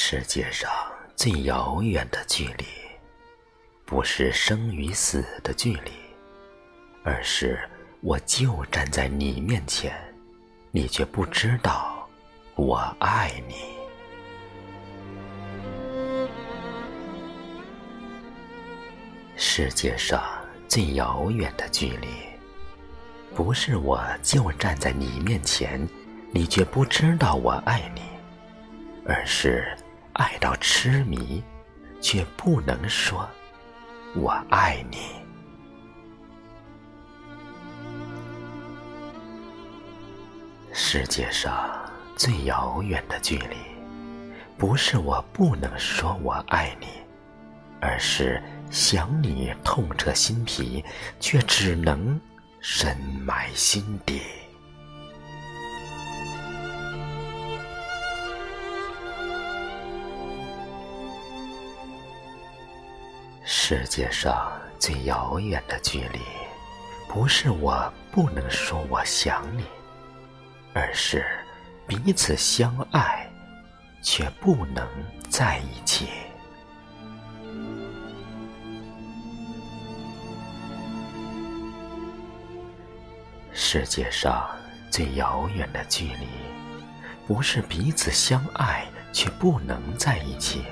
世界上最遥远的距离，不是生与死的距离，而是我就站在你面前，你却不知道我爱你。世界上最遥远的距离，不是我就站在你面前，你却不知道我爱你，而是。爱到痴迷，却不能说“我爱你”。世界上最遥远的距离，不是我不能说我爱你，而是想你痛彻心脾，却只能深埋心底。世界上最遥远的距离，不是我不能说我想你，而是彼此相爱，却不能在一起。世界上最遥远的距离，不是彼此相爱却不能在一起。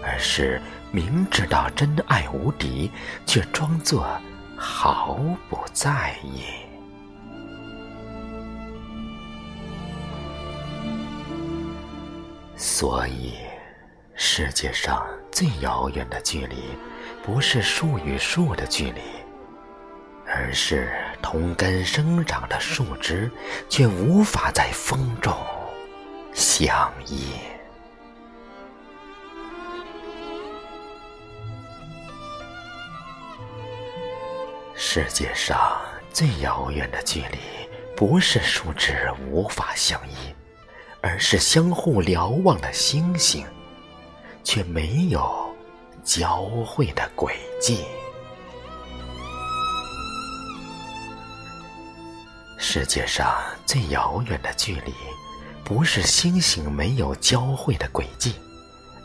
而是明知道真爱无敌，却装作毫不在意。所以，世界上最遥远的距离，不是树与树的距离，而是同根生长的树枝，却无法在风中相依。世界上最遥远的距离，不是树枝无法相依，而是相互瞭望的星星，却没有交汇的轨迹。世界上最遥远的距离，不是星星没有交汇的轨迹，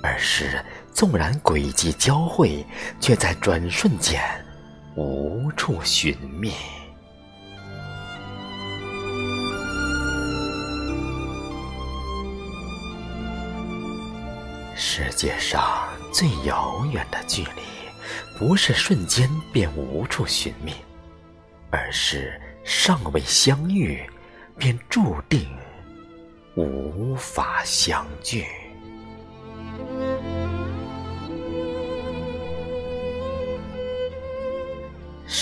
而是纵然轨迹交汇，却在转瞬间。无处寻觅。世界上最遥远的距离，不是瞬间便无处寻觅，而是尚未相遇，便注定无法相聚。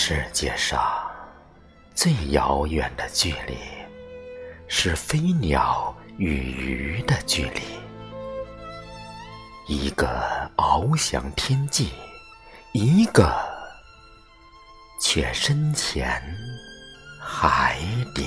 世界上最遥远的距离，是飞鸟与鱼的距离。一个翱翔天际，一个却深潜海底。